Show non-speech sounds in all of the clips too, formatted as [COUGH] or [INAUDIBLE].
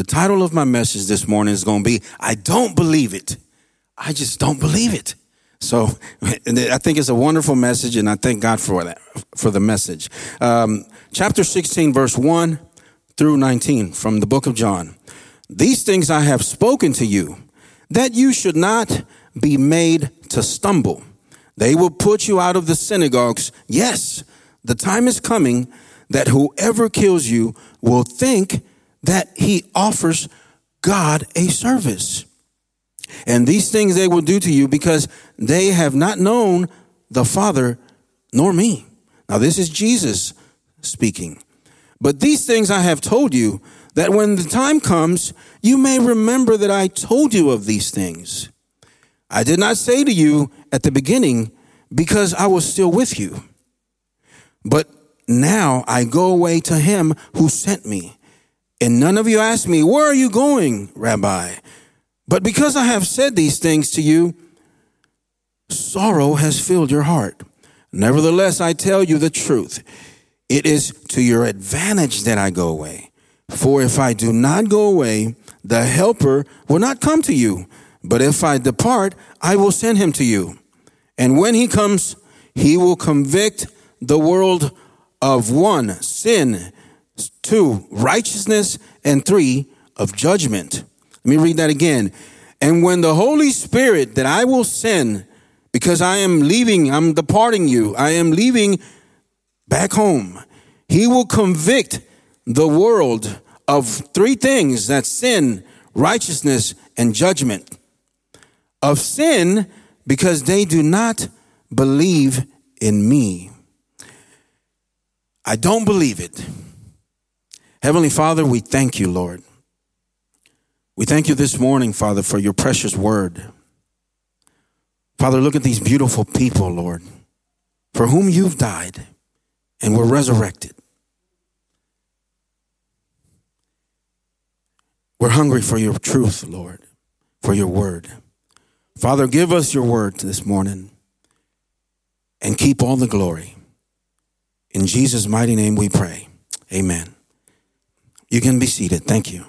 The title of my message this morning is going to be I Don't Believe It. I just don't believe it. So [LAUGHS] I think it's a wonderful message, and I thank God for that, for the message. Um, chapter 16, verse 1 through 19 from the book of John. These things I have spoken to you, that you should not be made to stumble. They will put you out of the synagogues. Yes, the time is coming that whoever kills you will think that he offers God a service. And these things they will do to you because they have not known the Father nor me. Now, this is Jesus speaking. But these things I have told you, that when the time comes, you may remember that I told you of these things. I did not say to you at the beginning because I was still with you. But now I go away to him who sent me. And none of you ask me, Where are you going, Rabbi? But because I have said these things to you, sorrow has filled your heart. Nevertheless, I tell you the truth. It is to your advantage that I go away. For if I do not go away, the Helper will not come to you. But if I depart, I will send him to you. And when he comes, he will convict the world of one, sin, two, righteousness, and three, of judgment. Let me read that again. And when the Holy Spirit that I will send, because I am leaving, I'm departing you, I am leaving back home, he will convict the world of three things that sin, righteousness, and judgment. Of sin, because they do not believe in me. I don't believe it. Heavenly Father, we thank you, Lord. We thank you this morning, Father, for your precious word. Father, look at these beautiful people, Lord, for whom you've died and were resurrected. We're hungry for your truth, Lord, for your word. Father, give us your word this morning and keep all the glory. In Jesus' mighty name we pray. Amen. You can be seated. Thank you.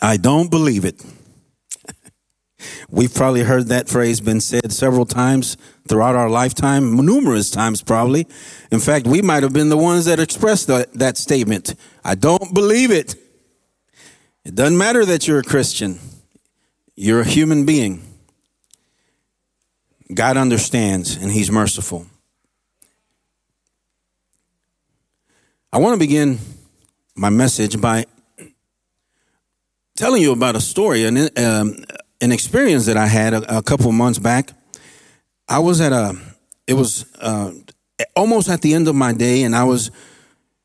I don't believe it. [LAUGHS] We've probably heard that phrase been said several times throughout our lifetime, numerous times probably. In fact, we might have been the ones that expressed that, that statement. I don't believe it. It doesn't matter that you're a Christian. You're a human being. God understands and he's merciful. I want to begin my message by telling you about a story, an, um, an experience that I had a, a couple months back. I was at a, it was uh, almost at the end of my day, and I was,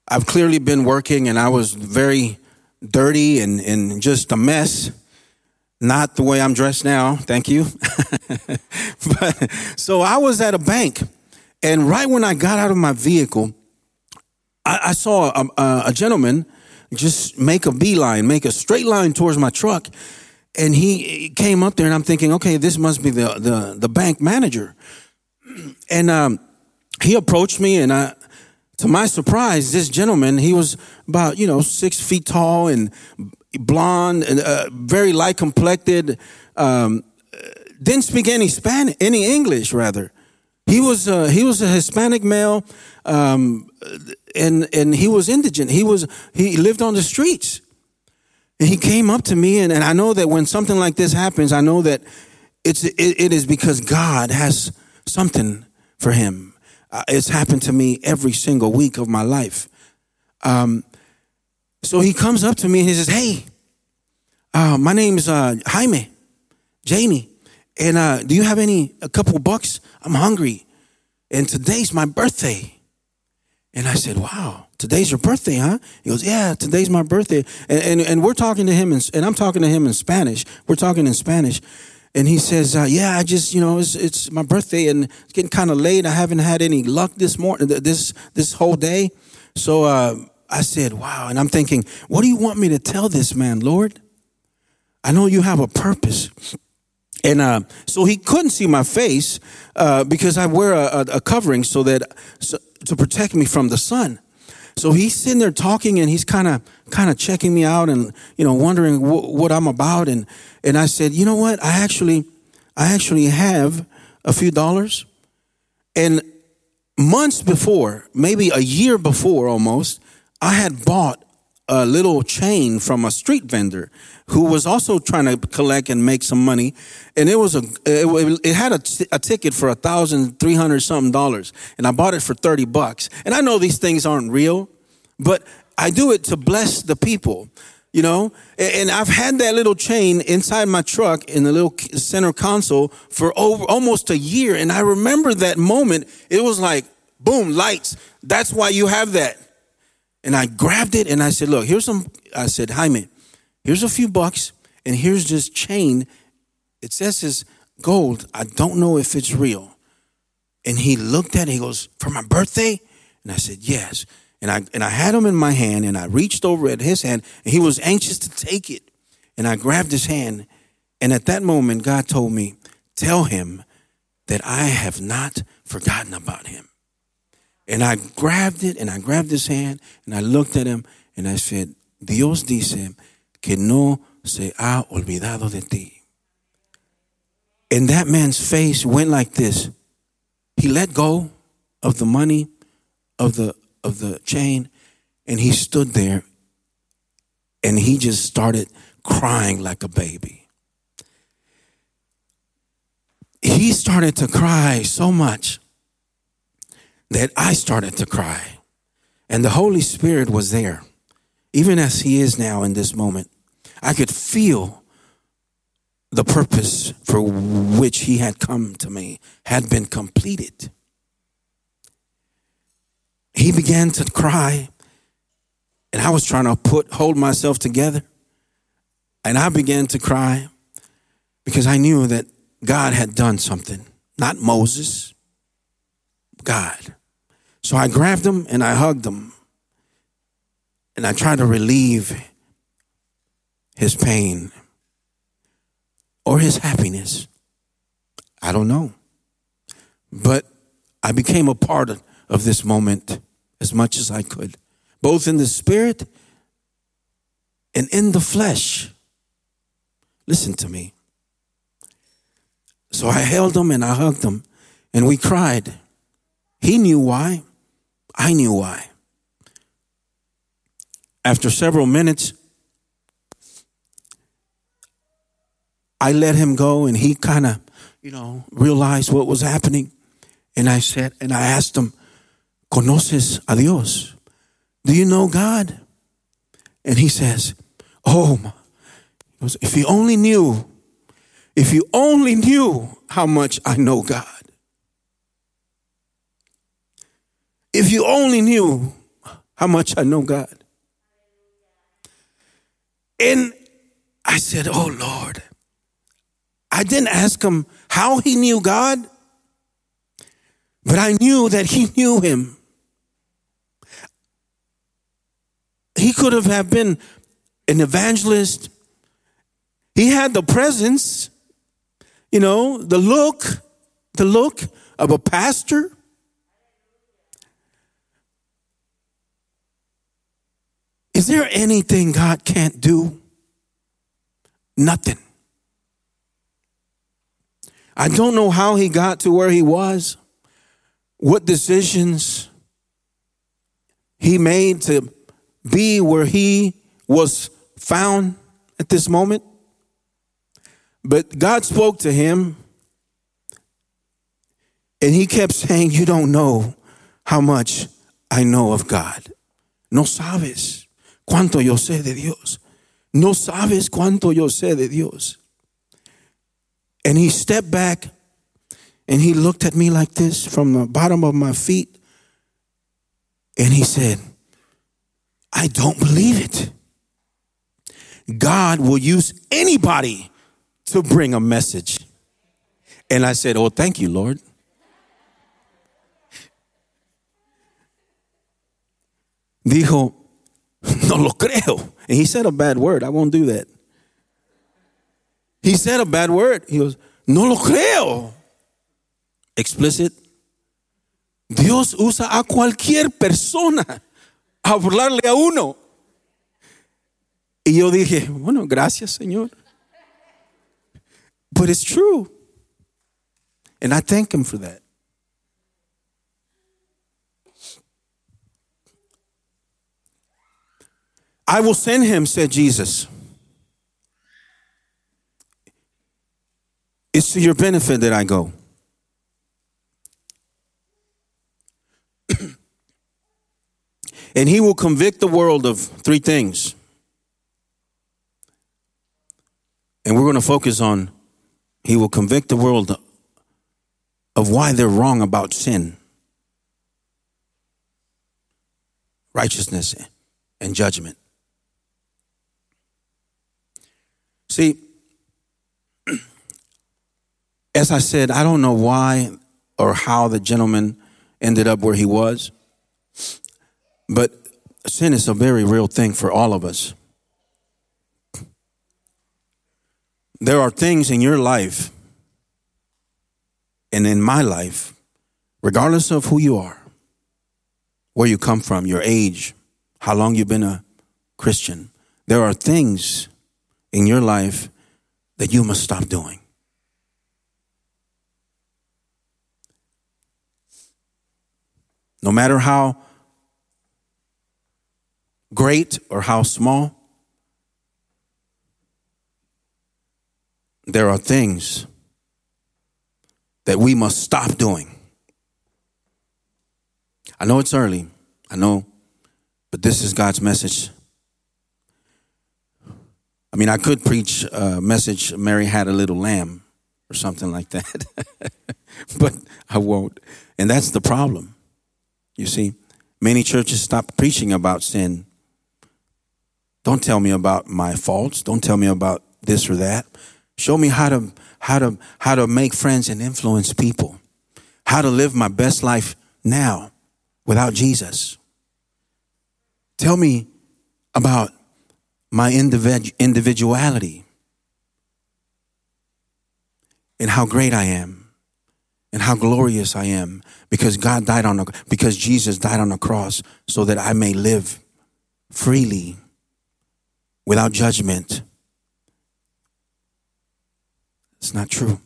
I've clearly been working, and I was very dirty and, and just a mess. Not the way I'm dressed now, thank you. [LAUGHS] but, so I was at a bank, and right when I got out of my vehicle, I, I saw a, a, a gentleman just make a beeline, make a straight line towards my truck. And he came up there, and I'm thinking, okay, this must be the the, the bank manager. [CLEARS THROAT] And um, he approached me, and I, to my surprise, this gentleman, he was about you know six feet tall and blonde and uh, very light complected. Um, didn't speak any Spanish, any English rather. He was uh, he was a Hispanic male, um, and and he was indigent. He was he lived on the streets. And he came up to me, and, and I know that when something like this happens, I know that it's it, it is because God has something for him. Uh, it's happened to me every single week of my life. Um, so he comes up to me and he says, "Hey, uh, my name is uh, Jaime, Jamie, and uh, do you have any a couple bucks? I'm hungry, and today's my birthday." And I said, wow, today's your birthday, huh? He goes, yeah, today's my birthday. And, and, and we're talking to him, in, and I'm talking to him in Spanish. We're talking in Spanish. And he says, uh, yeah, I just, you know, it's, it's my birthday and it's getting kind of late. I haven't had any luck this morning, this, this whole day. So uh, I said, wow. And I'm thinking, what do you want me to tell this man, Lord? I know you have a purpose. And uh, so he couldn't see my face uh, because I wear a, a, covering so that so, to protect me from the sun. So he's sitting there talking, and he's kind of kind of checking me out, and you know, wondering wh- what I'm about. And and I said, you know what? I actually I actually have a few dollars, and months before, maybe a year before, almost, I had bought a little chain from a street vendor who was also trying to collect and make some money, and it was a it, it had a, t- a ticket for a thousand three hundred something dollars, and I bought it for thirty bucks. And I know these things aren't real, but I do it to bless the people, you know. And I've had that little chain inside my truck in the little center console for over almost a year, and I remember that moment. It was like boom, lights. That's why you have that. And I grabbed it and I said, Look, here's some. I said, Jaime, here's a few bucks, and here's this chain. It says it's gold. I don't know if it's real. And he looked at it, he goes, For my birthday? And I said, Yes. And I and I had him in my hand and I reached over at his hand and he was anxious to take it. And I grabbed his hand. And at that moment, God told me, Tell him that I have not forgotten about him. And I grabbed it and I grabbed his hand and I looked at him and I said, Dios dice que no se ha olvidado de ti. And that man's face went like this. He let go of the money of the of the chain and he stood there and he just started crying like a baby. He started to cry so much that I started to cry. And the Holy Spirit was there, even as He is now in this moment. I could feel the purpose for which He had come to me had been completed. He began to cry, and I was trying to put hold myself together. And I began to cry because I knew that God had done something, not Moses, God. So I grabbed him and I hugged him. And I tried to relieve his pain or his happiness. I don't know. But I became a part of this moment as much as I could, both in the spirit and in the flesh. Listen to me. So I held him and I hugged him and we cried. He knew why. I knew why. After several minutes, I let him go and he kind of, you know, realized what was happening. And I said, and I asked him, ¿Conoces a Dios? Do you know God? And he says, Oh, if you only knew, if you only knew how much I know God. If you only knew how much I know God. And I said, Oh Lord. I didn't ask him how he knew God, but I knew that he knew him. He could have been an evangelist. He had the presence, you know, the look, the look of a pastor. Is there anything God can't do? Nothing. I don't know how he got to where he was, what decisions he made to be where he was found at this moment. But God spoke to him, and he kept saying, You don't know how much I know of God. No sabes cuánto yo sé de Dios. No sabes cuánto yo sé de Dios. And he stepped back and he looked at me like this from the bottom of my feet. And he said, I don't believe it. God will use anybody to bring a message. And I said, Oh, thank you, Lord. Dijo, No lo creo. And he said a bad word. I won't do that. He said a bad word. He goes, No lo creo. Explicit. Dios usa a cualquier persona a hablarle a uno. Y yo dije, bueno, gracias, Señor. But it's true. And I thank him for that. I will send him, said Jesus. It's to your benefit that I go. [CLEARS THROAT] and he will convict the world of three things. And we're going to focus on he will convict the world of why they're wrong about sin, righteousness, and judgment. See, [CLEARS THROAT] as I said, I don't know why or how the gentleman ended up where he was, but sin is a very real thing for all of us. There are things in your life and in my life, regardless of who you are, where you come from, your age, how long you've been a Christian, there are things in your life that you must stop doing. No matter how great or how small, there are things that we must stop doing. I know it's early, I know, but this is God's message. I mean, I could preach a message, Mary had a little lamb or something like that, [LAUGHS] but I won't. And that's the problem. You see, many churches stop preaching about sin. Don't tell me about my faults. Don't tell me about this or that. Show me how to how to how to make friends and influence people. How to live my best life now without Jesus. Tell me about my individuality and how great I am and how glorious I am because God died on the, because Jesus died on the cross so that I may live freely without judgment it's not true.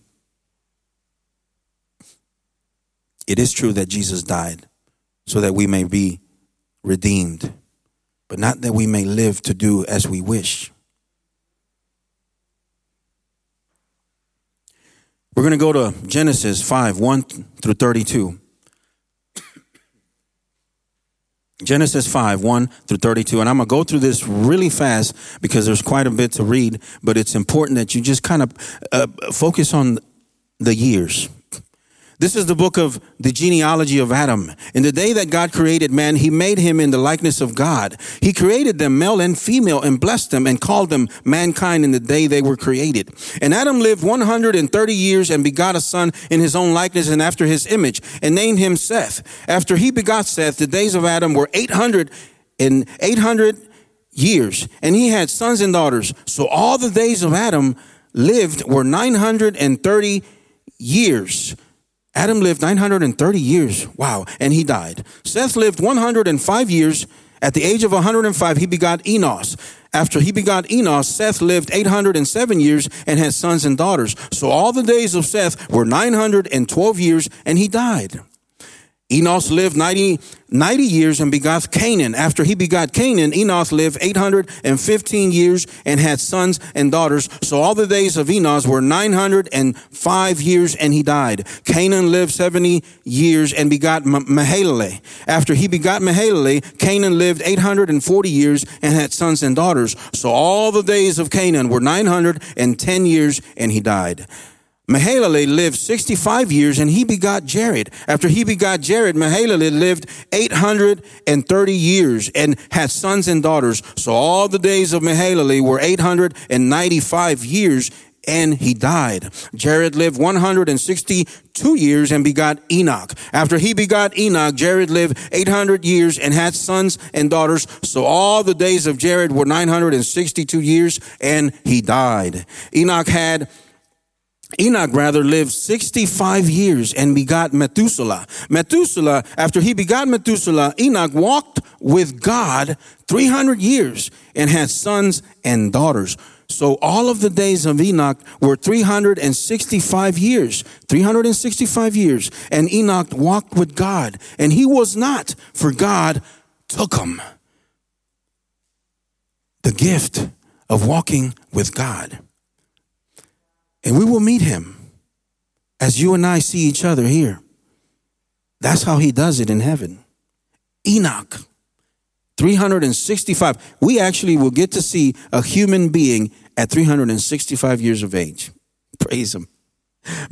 It is true that Jesus died so that we may be redeemed, but not that we may live to do as we wish. We're going to go to Genesis 5 1 through 32. Genesis 5, 1 through 32. And I'm going to go through this really fast because there's quite a bit to read, but it's important that you just kind of uh, focus on the years. This is the book of the genealogy of Adam. In the day that God created man, he made him in the likeness of God. He created them male and female and blessed them and called them mankind in the day they were created. And Adam lived 130 years and begot a son in his own likeness and after his image and named him Seth. After he begot Seth, the days of Adam were 800 and 800 years and he had sons and daughters. So all the days of Adam lived were 930 years. Adam lived 930 years. Wow. And he died. Seth lived 105 years. At the age of 105, he begot Enos. After he begot Enos, Seth lived 807 years and had sons and daughters. So all the days of Seth were 912 years and he died. Enos lived 90, 90 years and begot Canaan. After he begot Canaan, Enos lived 815 years and had sons and daughters. So all the days of Enos were 905 years and he died. Canaan lived 70 years and begot Mahalalel. After he begot Mahalalel, Canaan lived 840 years and had sons and daughters. So all the days of Canaan were 910 years and he died. Mahalalel lived 65 years and he begot Jared. After he begot Jared, Mahalalel lived 830 years and had sons and daughters. So all the days of Mahalalel were 895 years and he died. Jared lived 162 years and begot Enoch. After he begot Enoch, Jared lived 800 years and had sons and daughters. So all the days of Jared were 962 years and he died. Enoch had Enoch rather lived 65 years and begot Methuselah. Methuselah, after he begot Methuselah, Enoch walked with God 300 years and had sons and daughters. So all of the days of Enoch were 365 years, 365 years. And Enoch walked with God and he was not, for God took him. The gift of walking with God. And we will meet him as you and I see each other here. That's how he does it in heaven. Enoch, 365. We actually will get to see a human being at 365 years of age. Praise him.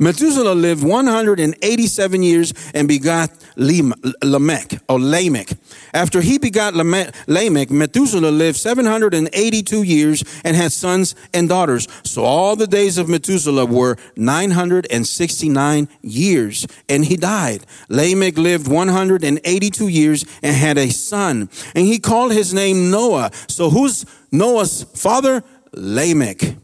Methuselah lived 187 years and begot Lamech, or Lamech. After he begot Lamech, Methuselah lived 782 years and had sons and daughters. So all the days of Methuselah were 969 years, and he died. Lamech lived 182 years and had a son, and he called his name Noah. So who's Noah's father? Lamech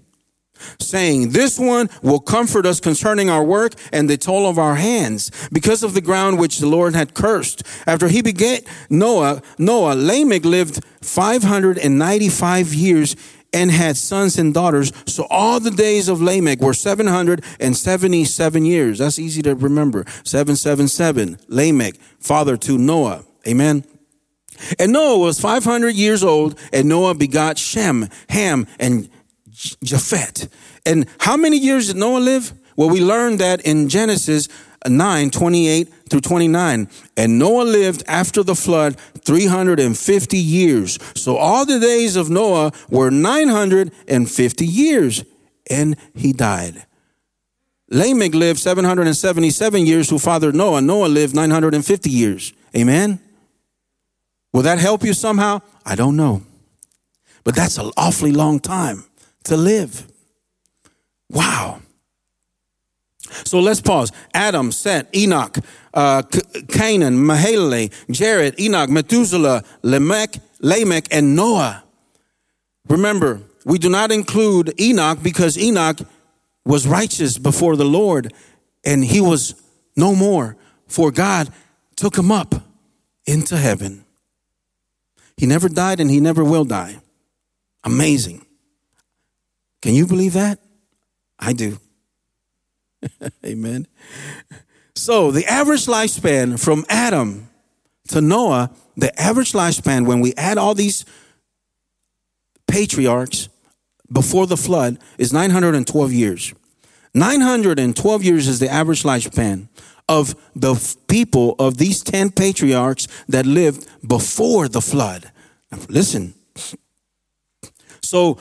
saying, This one will comfort us concerning our work and the toil of our hands, because of the ground which the Lord had cursed. After he begat Noah, Noah, Lamech lived 595 years and had sons and daughters. So all the days of Lamech were 777 years. That's easy to remember. 777. Lamech, father to Noah. Amen. And Noah was 500 years old, and Noah begot Shem, Ham, and Japheth. And how many years did Noah live? Well, we learned that in Genesis 9, 28 through 29. And Noah lived after the flood 350 years. So all the days of Noah were 950 years. And he died. Lamech lived 777 years who fathered Noah. Noah lived 950 years. Amen? Will that help you somehow? I don't know. But that's an awfully long time to live. Wow. So let's pause. Adam, Seth, Enoch, uh, Canaan, Mahalalel, Jared, Enoch, Methuselah, Lamech, Lamech, and Noah. Remember, we do not include Enoch because Enoch was righteous before the Lord and he was no more, for God took him up into heaven. He never died and he never will die. Amazing. Can you believe that? I do. [LAUGHS] Amen. So, the average lifespan from Adam to Noah, the average lifespan, when we add all these patriarchs before the flood, is 912 years. 912 years is the average lifespan of the people of these 10 patriarchs that lived before the flood. Now, listen. So,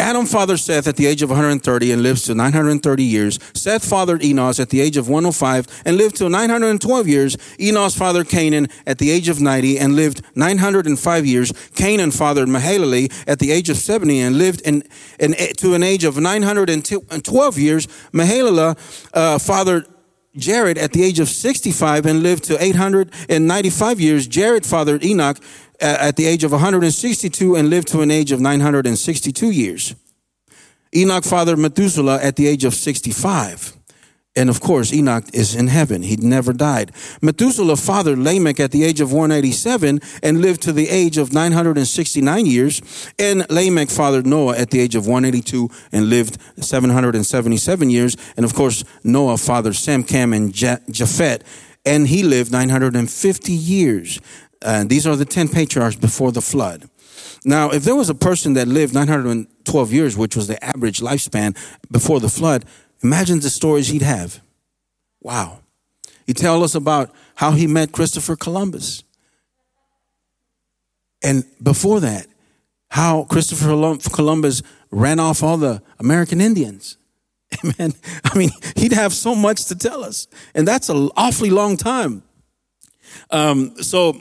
Adam fathered Seth at the age of 130 and lives to 930 years. Seth fathered Enos at the age of 105 and lived to 912 years. Enos fathered Canaan at the age of 90 and lived 905 years. Canaan fathered Mahalalel at the age of 70 and lived in, in to an age of 912 years. Mahalalel uh, fathered Jared at the age of 65 and lived to 895 years. Jared fathered Enoch uh, at the age of 162 and lived to an age of 962 years. Enoch fathered Methuselah at the age of 65. And of course, Enoch is in heaven. He never died. Methuselah fathered Lamech at the age of 187 and lived to the age of 969 years. And Lamech fathered Noah at the age of 182 and lived 777 years. And of course, Noah fathered Sem, Cam, and Japheth, and he lived 950 years. Uh, these are the 10 patriarchs before the flood. Now, if there was a person that lived 912 years, which was the average lifespan before the flood, imagine the stories he'd have. Wow. He tell us about how he met Christopher Columbus. And before that, how Christopher Columbus ran off all the American Indians. [LAUGHS] Amen. I mean, he'd have so much to tell us. And that's an awfully long time. Um, so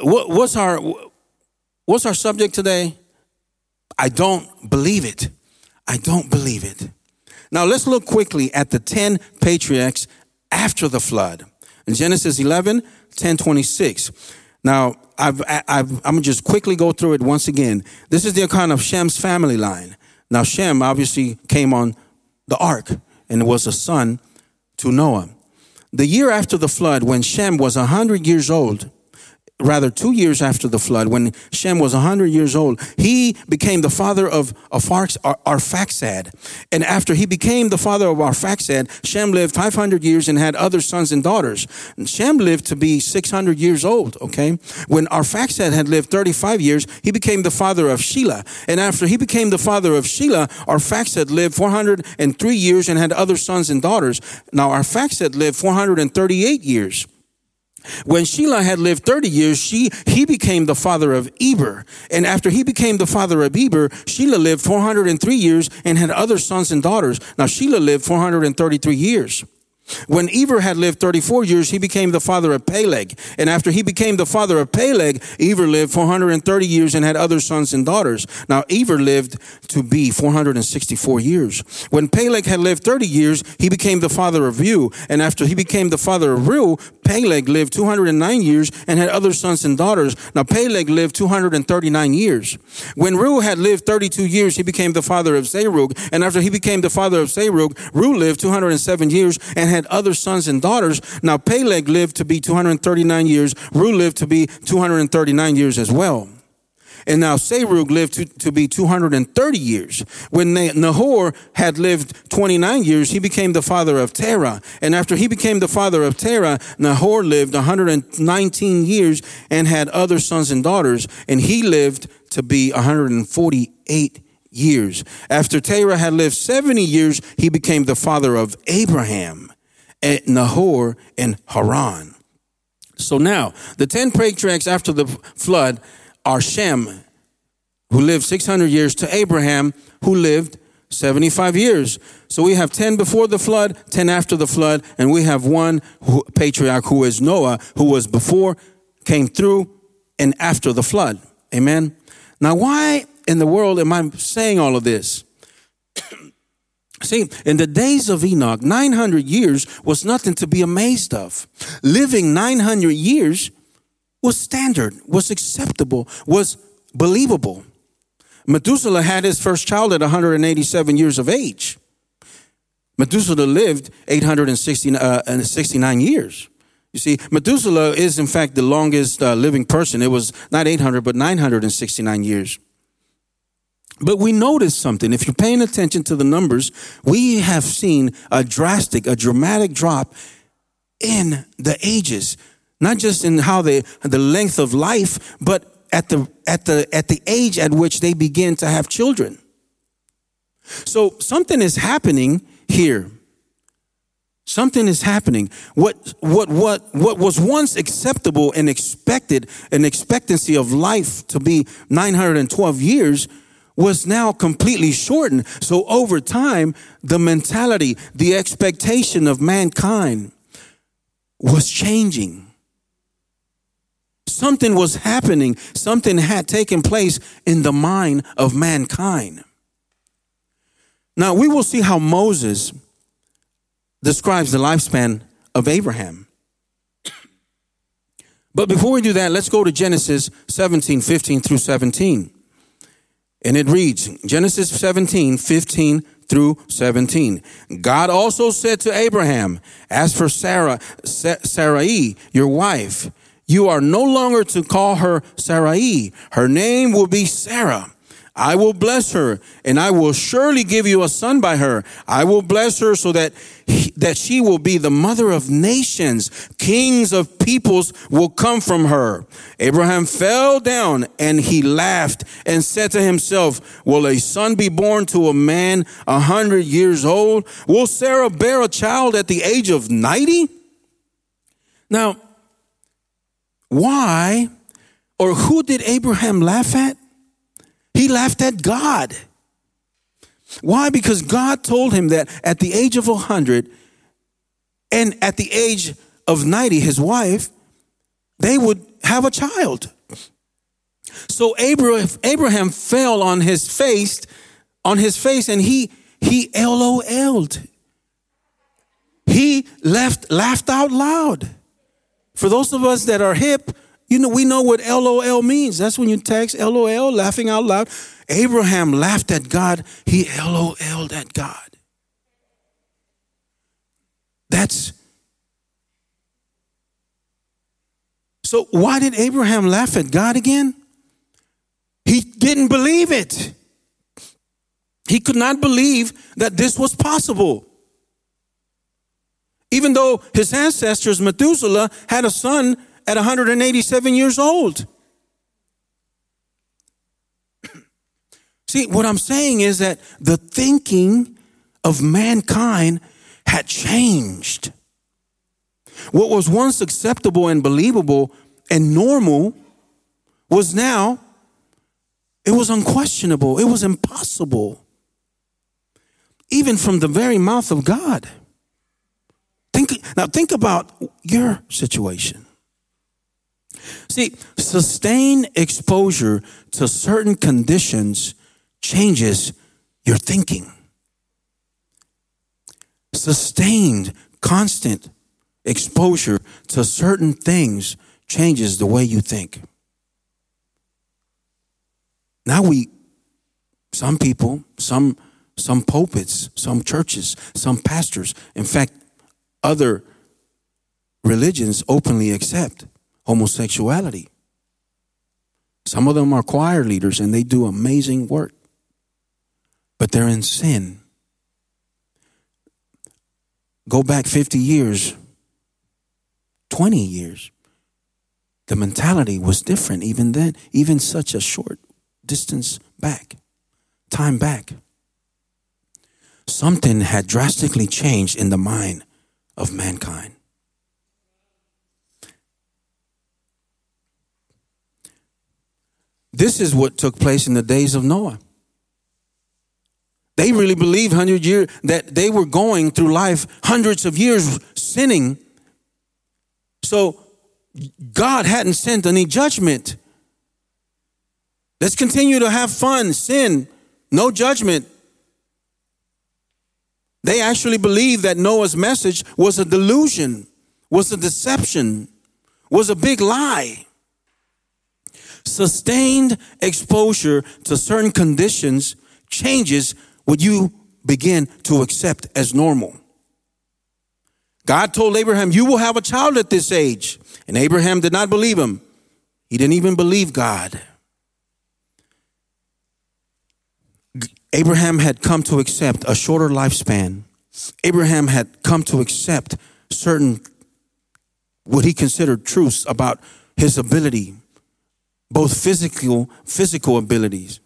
what, what's our what's our subject today? I don't believe it. I don't believe it. Now let's look quickly at the 10 patriarchs after the flood. In Genesis 11, 10, 26. Now, I've, I've, I'm gonna just quickly go through it once again. This is the account of Shem's family line. Now, Shem obviously came on the ark and was a son to Noah. The year after the flood, when Shem was a hundred years old, rather two years after the flood, when Shem was 100 years old, he became the father of Arphaxad. And after he became the father of Arphaxad, Shem lived 500 years and had other sons and daughters. And Shem lived to be 600 years old, okay? When Arphaxad had lived 35 years, he became the father of Shelah. And after he became the father of Shelah, Arphaxad lived 403 years and had other sons and daughters. Now Arphaxad lived 438 years. When Shelah had lived 30 years, she, he became the father of Eber. And after he became the father of Eber, Shelah lived 403 years and had other sons and daughters. Now Shelah lived 433 years. When Eber had lived 34 years, he became the father of Peleg. And after he became the father of Peleg, Eber lived 430 years and had other sons and daughters. Now Eber lived to be 464 years. When Peleg had lived 30 years, he became the father of Reu. And after he became the father of Reu, Peleg lived 209 years and had other sons and daughters. Now Peleg lived 239 years. When Reu had lived 32 years, he became the father of Serug. And after he became the father of Serug, Reu lived 207 years and had had other sons and daughters. Now Peleg lived to be 239 years. Reu lived to be 239 years as well. And now Serug lived to, to be 230 years. When Nahor had lived 29 years, he became the father of Terah. And after he became the father of Terah, Nahor lived 119 years and had other sons and daughters. And he lived to be 148 years. After Terah had lived 70 years, he became the father of Abraham at Nahor and Haran. So now, the 10 patriarchs after the flood are Shem, who lived 600 years, to Abraham, who lived 75 years. So we have 10 before the flood, 10 after the flood, and we have one who, patriarch who is Noah, who was before, came through, and after the flood. Amen. Now, why in the world am I saying all of this? See, in the days of Enoch, 900 years was nothing to be amazed of. Living 900 years was standard, was acceptable, was believable. Methuselah had his first child at 187 years of age. Methuselah lived 869 uh, years. You see, Methuselah is in fact the longest uh, living person. It was not 800, but 969 years. But we notice something. If you're paying attention to the numbers, we have seen a drastic, a dramatic drop in the ages, not just in how they, the length of life, but at the, at the, at the age at which they begin to have children. So something is happening here. Something is happening. What, what, what, what was once acceptable and expected, an expectancy of life to be 912 years, was now completely shortened. So over time, the mentality, the expectation of mankind was changing. Something was happening. Something had taken place in the mind of mankind. Now we will see how Moses describes the lifespan of Abraham. But before we do that, let's go to Genesis 17, 15 through 17. And it reads Genesis 17, 15 through 17. God also said to Abraham, As for Sarah, Sarai, your wife, you are no longer to call her Sarai. Her name will be Sarah. I will bless her and I will surely give you a son by her. I will bless her so that he, that she will be the mother of nations. Kings of peoples will come from her. Abraham fell down and he laughed and said to himself, will a son be born to a man a hundred years old? Will Sarah bear a child at the age of 90? Now, why or who did Abraham laugh at? He laughed at God. Why? Because God told him that at the age of 100 and at the age of 90, his wife, they would have a child. So Abraham fell on his face, on his face, and he he LOL'd. He left laughed out loud. For those of us that are hip, you know, we know what LOL means. That's when you text LOL, laughing out loud. Abraham laughed at God. He LOL'd at God. That's so why did Abraham laugh at God again? He didn't believe it. He could not believe that this was possible. Even though his ancestors, Methuselah, had a son at 187 years old. [CLEARS THROAT] See, what I'm saying is that the thinking of mankind had changed. What was once acceptable and believable and normal was now, it was unquestionable, it was impossible. Even from the very mouth of God. Think, now, think about your situation. See, sustained exposure to certain conditions changes your thinking. Sustained, constant exposure to certain things changes the way you think. Now we, some people, some some pulpits, some churches, some pastors, in fact, other religions openly accept homosexuality. Some of them are choir leaders and they do amazing work but they're in sin. Go back 50 years, 20 years. The mentality was different even then, even such a short distance back, time back. Something had drastically changed in the mind of mankind. This is what took place in the days of Noah. They really believed hundred years that they were going through life hundreds of years sinning. So God hadn't sent any judgment. Let's continue to have fun, sin, no judgment. They actually believed that Noah's message was a delusion, was a deception, was a big lie. Sustained exposure to certain conditions changes what you begin to accept as normal? God told Abraham, You will have a child at this age. And Abraham did not believe him. He didn't even believe God. Abraham had come to accept a shorter lifespan. Abraham had come to accept certain, what he considered truths about his ability, both physical, physical abilities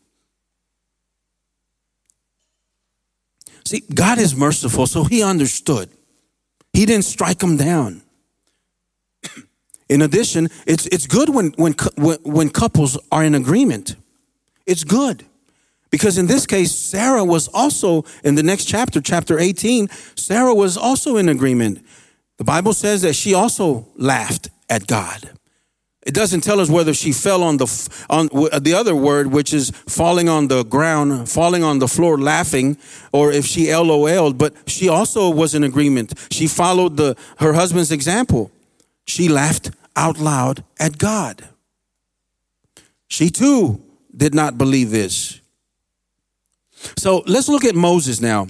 See, God is merciful, so he understood. He didn't strike him down. In addition, it's, it's good when, when, when couples are in agreement. It's good. Because in this case, Sarah was also, in the next chapter, chapter 18, Sarah was also in agreement. The Bible says that she also laughed at God. It doesn't tell us whether she fell on the on the other word, which is falling on the ground, falling on the floor, laughing, or if she LOL'd. But she also was in agreement. She followed the her husband's example. She laughed out loud at God. She too did not believe this. So let's look at Moses now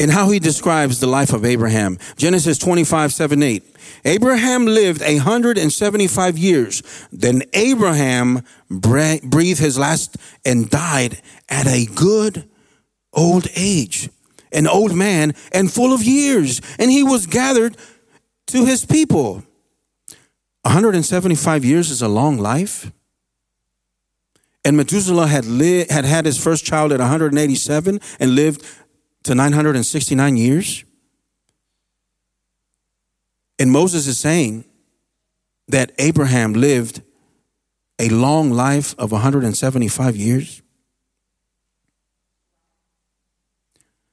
and how he describes the life of Abraham. Genesis 25, 7, 8. Abraham lived 175 years. Then Abraham breathed his last and died at a good old age, an old man and full of years. And he was gathered to his people. 175 years is a long life. And Methuselah had, had had his first child at 187 and lived to 969 years? And Moses is saying that Abraham lived a long life of 175 years.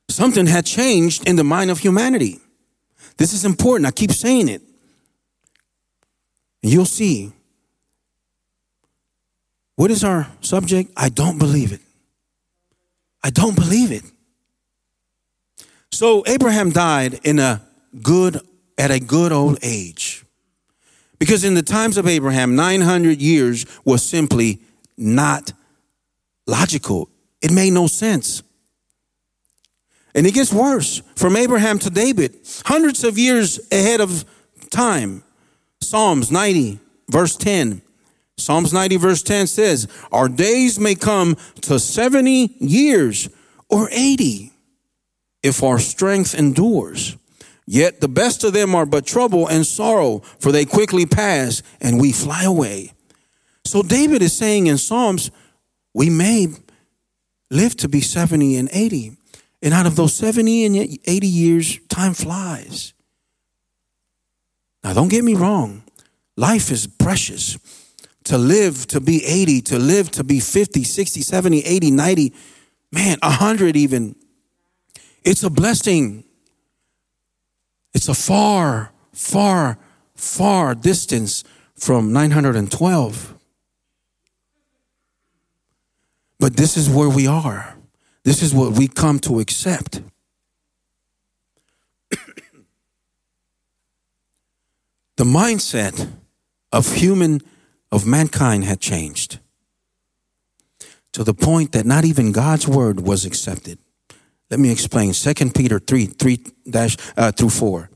Something had changed in the mind of humanity. This is important. I keep saying it. You'll see. What is our subject? I don't believe it. I don't believe it. So Abraham died in a good at a good old age. Because in the times of Abraham, 900 years was simply not logical. It made no sense. And it gets worse from Abraham to David, hundreds of years ahead of time. Psalms 90, verse 10. Psalms 90, verse 10 says, Our days may come to 70 years or 80 if our strength endures. Yet the best of them are but trouble and sorrow, for they quickly pass and we fly away. So David is saying in Psalms, we may live to be 70 and 80. And out of those 70 and 80 years, time flies. Now, don't get me wrong. Life is precious. To live to be 80, to live to be 50, 60, 70, 80, 90, man, 100 even. It's a blessing. It's a far, far, far distance from 912. But this is where we are. This is what we come to accept. [COUGHS] the mindset of human of mankind had changed to the point that not even God's word was accepted. Let me explain. 2 Peter 3, 3 dash, uh, through 4.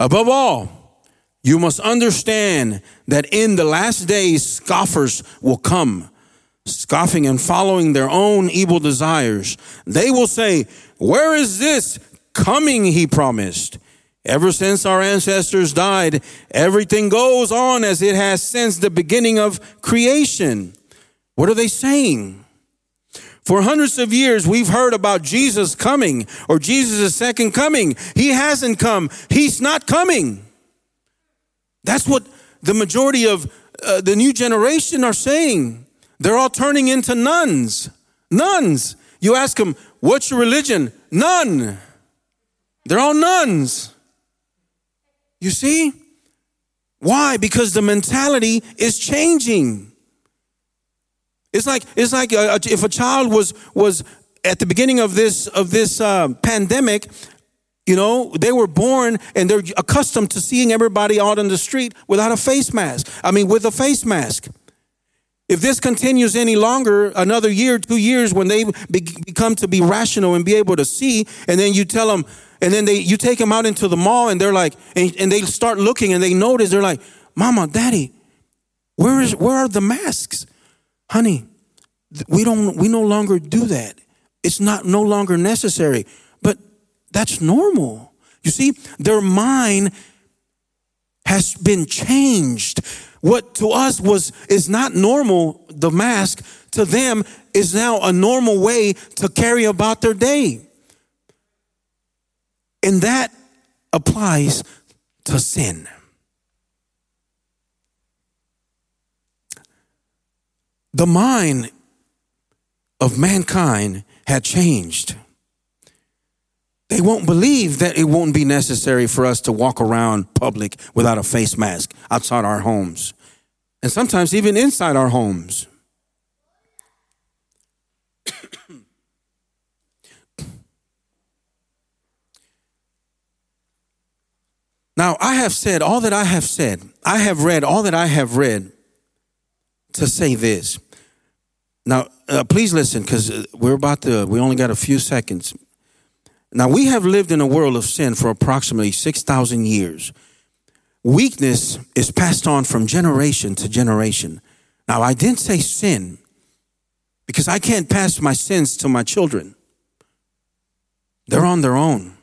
Above all, you must understand that in the last days scoffers will come, scoffing and following their own evil desires. They will say, Where is this coming he promised? Ever since our ancestors died, everything goes on as it has since the beginning of creation. What are they saying? For hundreds of years, we've heard about Jesus coming or Jesus' second coming. He hasn't come. He's not coming. That's what the majority of uh, the new generation are saying. They're all turning into nuns. Nuns. You ask them, what's your religion? None. They're all nuns. You see? Why? Because the mentality is changing. It's like it's like a, if a child was was at the beginning of this of this uh, pandemic, you know, they were born and they're accustomed to seeing everybody out on the street without a face mask. I mean, with a face mask. If this continues any longer, another year, two years, when they be, become to be rational and be able to see, and then you tell them, and then they you take them out into the mall, and they're like, and, and they start looking, and they notice they're like, "Mama, Daddy, where is where are the masks?" Honey, we don't we no longer do that. It's not no longer necessary. But that's normal. You see, their mind has been changed. What to us was is not normal, the mask, to them is now a normal way to carry about their day. And that applies to sin. The mind of mankind had changed. They won't believe that it won't be necessary for us to walk around public without a face mask outside our homes, and sometimes even inside our homes. [COUGHS] now, I have said all that I have said. I have read all that I have read to say this. Now, uh, please listen because uh, we're about to, we only got a few seconds. Now, we have lived in a world of sin for approximately 6,000 years. Weakness is passed on from generation to generation. Now, I didn't say sin because I can't pass my sins to my children. They're on their own.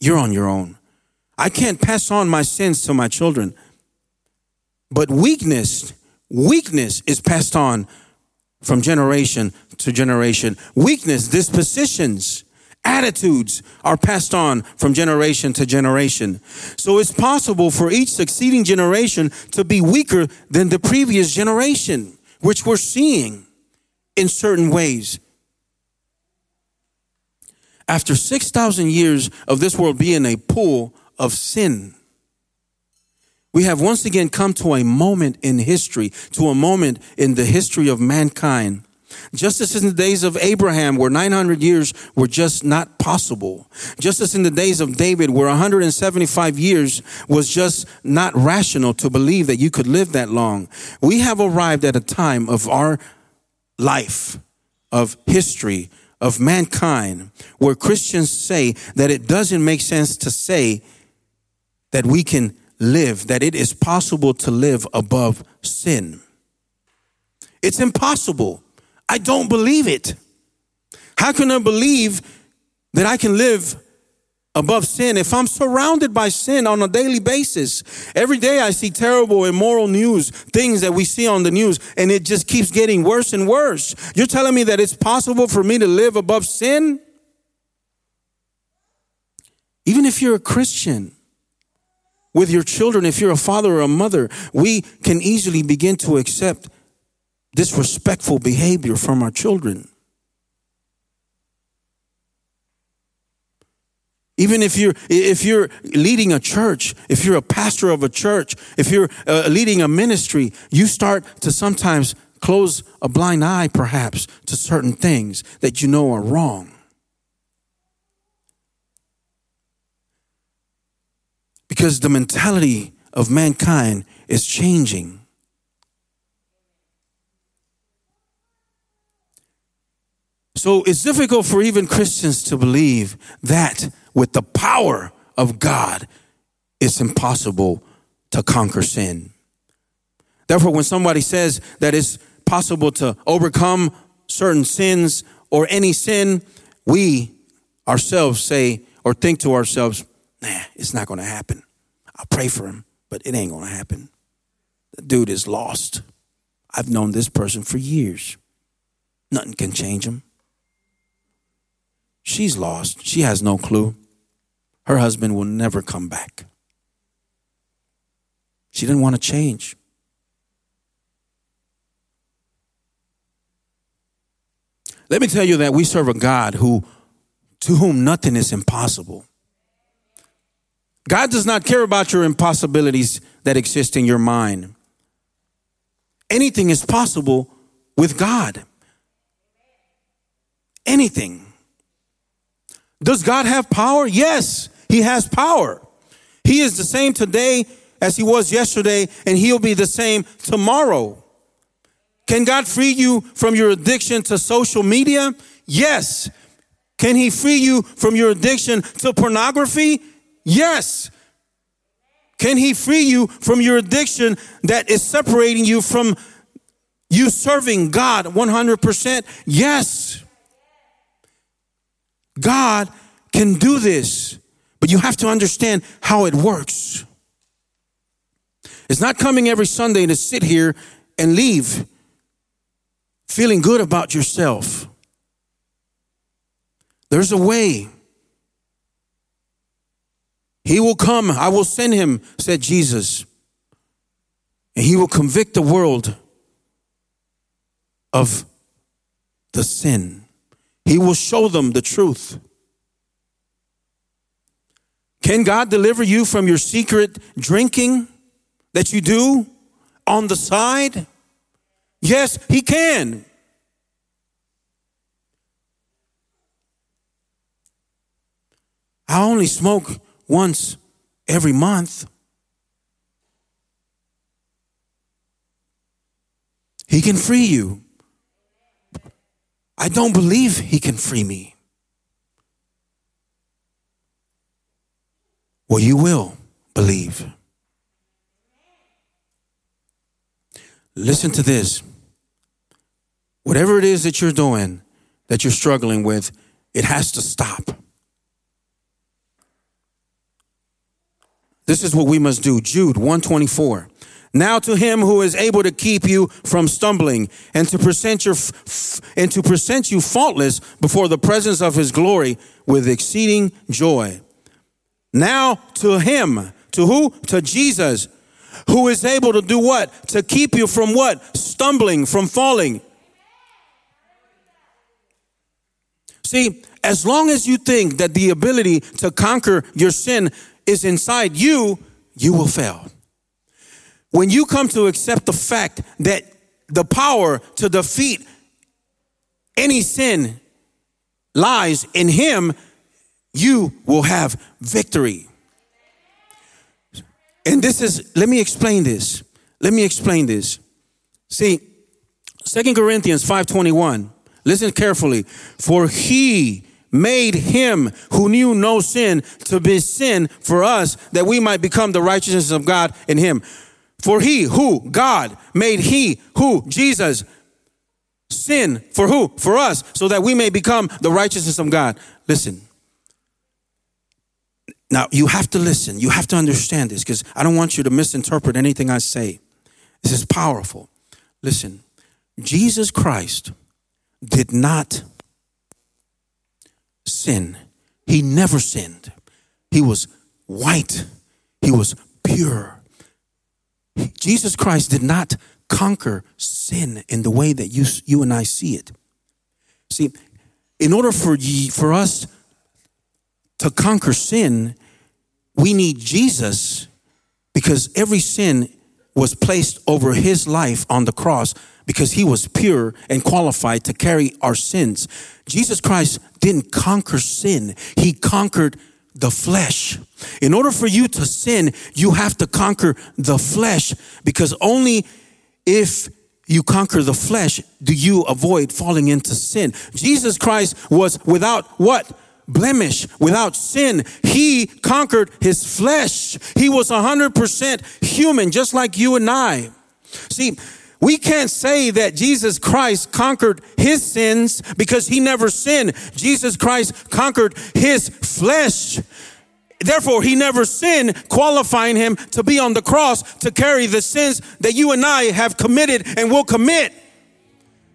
You're on your own. I can't pass on my sins to my children. But weakness Weakness is passed on from generation to generation. Weakness, dispositions, attitudes are passed on from generation to generation. So it's possible for each succeeding generation to be weaker than the previous generation, which we're seeing in certain ways. After 6,000 years of this world being a pool of sin, we have once again come to a moment in history, to a moment in the history of mankind. Just as in the days of Abraham, where 900 years were just not possible. Just as in the days of David, where 175 years was just not rational to believe that you could live that long. We have arrived at a time of our life, of history, of mankind where Christians say that it doesn't make sense to say that we can live, that it is possible to live above sin. It's impossible. I don't believe it. How can I believe that I can live above sin if I'm surrounded by sin on a daily basis? Every day I see terrible, immoral news, things that we see on the news, and it just keeps getting worse and worse. You're telling me that it's possible for me to live above sin? Even if you're a Christian, with your children, if you're a father or a mother, we can easily begin to accept disrespectful behavior from our children. Even if you're if you're leading a church, if you're a pastor of a church, if you're uh, leading a ministry, you start to sometimes close a blind eye perhaps to certain things that you know are wrong. Because the mentality of mankind is changing. So it's difficult for even Christians to believe that with the power of God, it's impossible to conquer sin. Therefore, when somebody says that it's possible to overcome certain sins or any sin, we ourselves say or think to ourselves, nah, it's not going to happen. I'll pray for him, but it ain't to happen. The dude is lost. I've known this person for years. Nothing can change him. She's lost. She has no clue. Her husband will never come back. She didn't want to change. Let me tell you that we serve a God who to whom nothing is impossible. God does not care about your impossibilities that exist in your mind. Anything is possible with God. Anything. Does God have power? Yes, He has power. He is the same today as He was yesterday, and He'll be the same tomorrow. Can God free you from your addiction to social media? Yes. Can He free you from your addiction to pornography? Yes. Can he free you from your addiction that is separating you from you serving God 100%? Yes. God can do this, but you have to understand how it works. It's not coming every Sunday to sit here and leave feeling good about yourself. There's a way. He will come, I will send him, said Jesus. And he will convict the world of the sin. He will show them the truth. Can God deliver you from your secret drinking that you do on the side? Yes, He can. I only smoke once every month. He can free you. I don't believe he can free me. Well, you will believe. Listen to this. Whatever it is that you're doing, that you're struggling with, it has to stop. This is what we must do. Jude 124. Now to him who is able to keep you from stumbling and to present your and to present you faultless before the presence of his glory with exceeding joy. Now to him, to who? To Jesus, who is able to do what? To keep you from what? Stumbling, from falling. See, as long as you think that the ability to conquer your sin is inside you, you will fail. When you come to accept the fact that the power to defeat any sin lies in Him, you will have victory. And this is, let me explain this. Let me explain this. See, Second Corinthians 5.21, Listen carefully. For he made him who knew no sin to be sin for us that we might become the righteousness of God in him. For he who God made he who Jesus sin for who? For us so that we may become the righteousness of God. Listen. Now you have to listen. You have to understand this because I don't want you to misinterpret anything I say. This is powerful. Listen. Jesus Christ did not sin. He never sinned. He was white. He was pure. Jesus Christ did not conquer sin in the way that you, you and I see it. See, in order for, ye, for us to conquer sin, we need Jesus because every sin was placed over his life on the cross because he was pure and qualified to carry our sins. Jesus Christ didn't conquer sin, he conquered the flesh. In order for you to sin, you have to conquer the flesh because only if you conquer the flesh do you avoid falling into sin. Jesus Christ was without what? Blemish, without sin. He conquered his flesh. He was 100% human, just like you and I. See, we can't say that Jesus Christ conquered his sins because he never sinned. Jesus Christ conquered his flesh. Therefore, he never sinned, qualifying him to be on the cross to carry the sins that you and I have committed and will commit.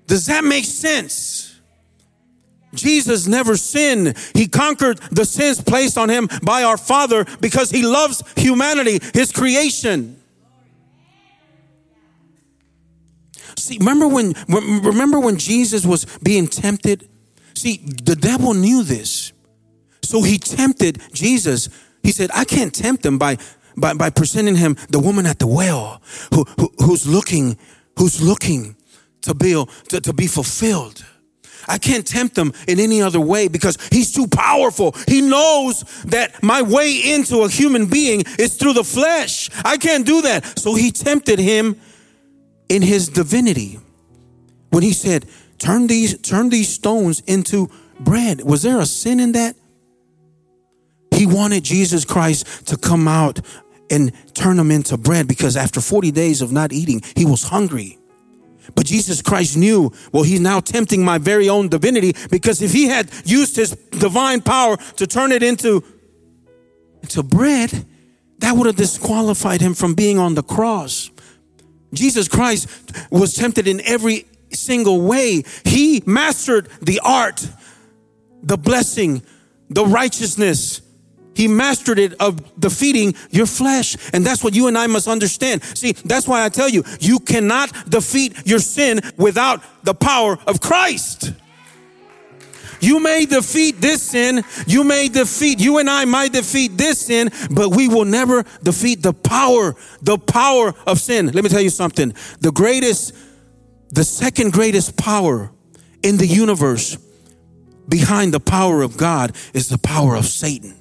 Does that make sense? Jesus never sinned. He conquered the sins placed on him by our Father because he loves humanity, his creation. See, remember when remember when Jesus was being tempted? See, the devil knew this. So he tempted Jesus. He said, I can't tempt him by by, by presenting him the woman at the well who, who who's looking, who's looking to be, to, to be fulfilled. I can't tempt him in any other way because he's too powerful. He knows that my way into a human being is through the flesh. I can't do that. So he tempted him in his divinity when he said, "Turn these turn these stones into bread." Was there a sin in that? He wanted Jesus Christ to come out and turn them into bread because after 40 days of not eating, he was hungry. But Jesus Christ knew, well, he's now tempting my very own divinity because if he had used his divine power to turn it into, into bread, that would have disqualified him from being on the cross. Jesus Christ was tempted in every single way. He mastered the art, the blessing, the righteousness. He mastered it of defeating your flesh. And that's what you and I must understand. See, that's why I tell you, you cannot defeat your sin without the power of Christ. You may defeat this sin. You may defeat, you and I might defeat this sin, but we will never defeat the power, the power of sin. Let me tell you something. The greatest, the second greatest power in the universe behind the power of God is the power of Satan.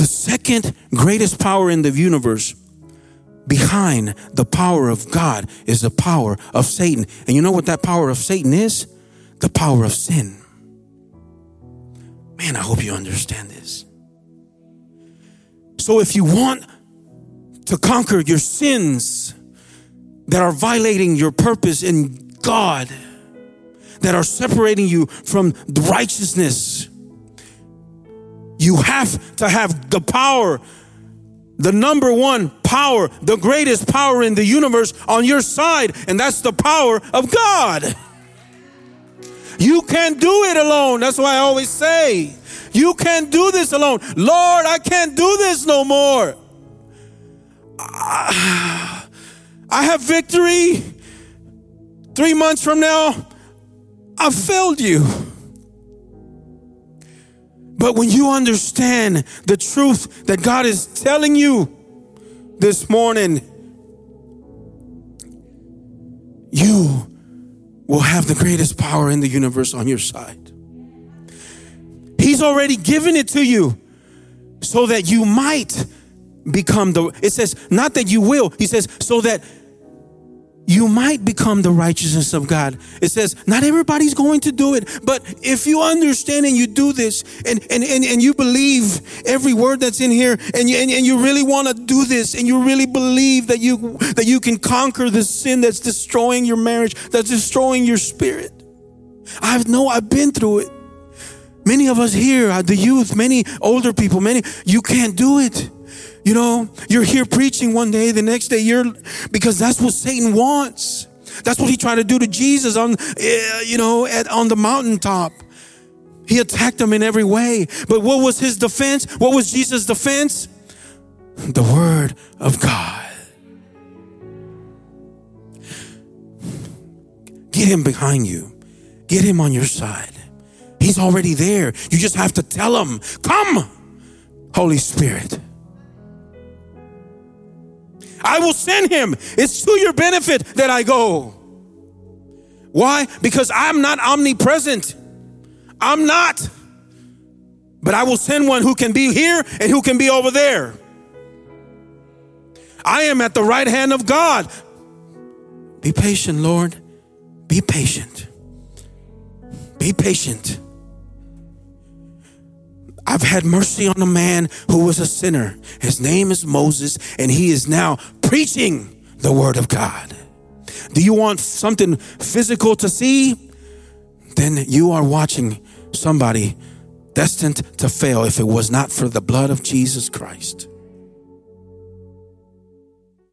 The second greatest power in the universe behind the power of God is the power of Satan. And you know what that power of Satan is? The power of sin. Man, I hope you understand this. So, if you want to conquer your sins that are violating your purpose in God, that are separating you from righteousness, you have to have the power, the number one power, the greatest power in the universe on your side, and that's the power of God. You can't do it alone. That's why I always say, you can't do this alone. Lord, I can't do this no more. [SIGHS] I have victory. Three months from now, I failed you. But when you understand the truth that God is telling you this morning, you will have the greatest power in the universe on your side. He's already given it to you so that you might become the, it says, not that you will, he says, so that you might become the righteousness of God. It says, not everybody's going to do it, but if you understand and you do this and, and, and, and you believe every word that's in here and you, and, and you really want to do this and you really believe that you, that you can conquer the sin that's destroying your marriage, that's destroying your spirit. I know I've been through it. Many of us here, uh, the youth, many older people, many, you can't do it. You know, you're here preaching one day, the next day you're, because that's what Satan wants. That's what he tried to do to Jesus on, eh, you know, at, on the mountaintop. He attacked him in every way. But what was his defense? What was Jesus' defense? The word of God. Get him behind you. Get him on your side. He's already there. You just have to tell him, come, Holy Spirit. I will send him. It's to your benefit that I go. Why? Because I'm not omnipresent. I'm not. But I will send one who can be here and who can be over there. I am at the right hand of God. Be patient, Lord. Be patient. Be patient. I've had mercy on a man who was a sinner. His name is Moses, and he is now preaching the word of God. Do you want something physical to see? Then you are watching somebody destined to fail if it was not for the blood of Jesus Christ.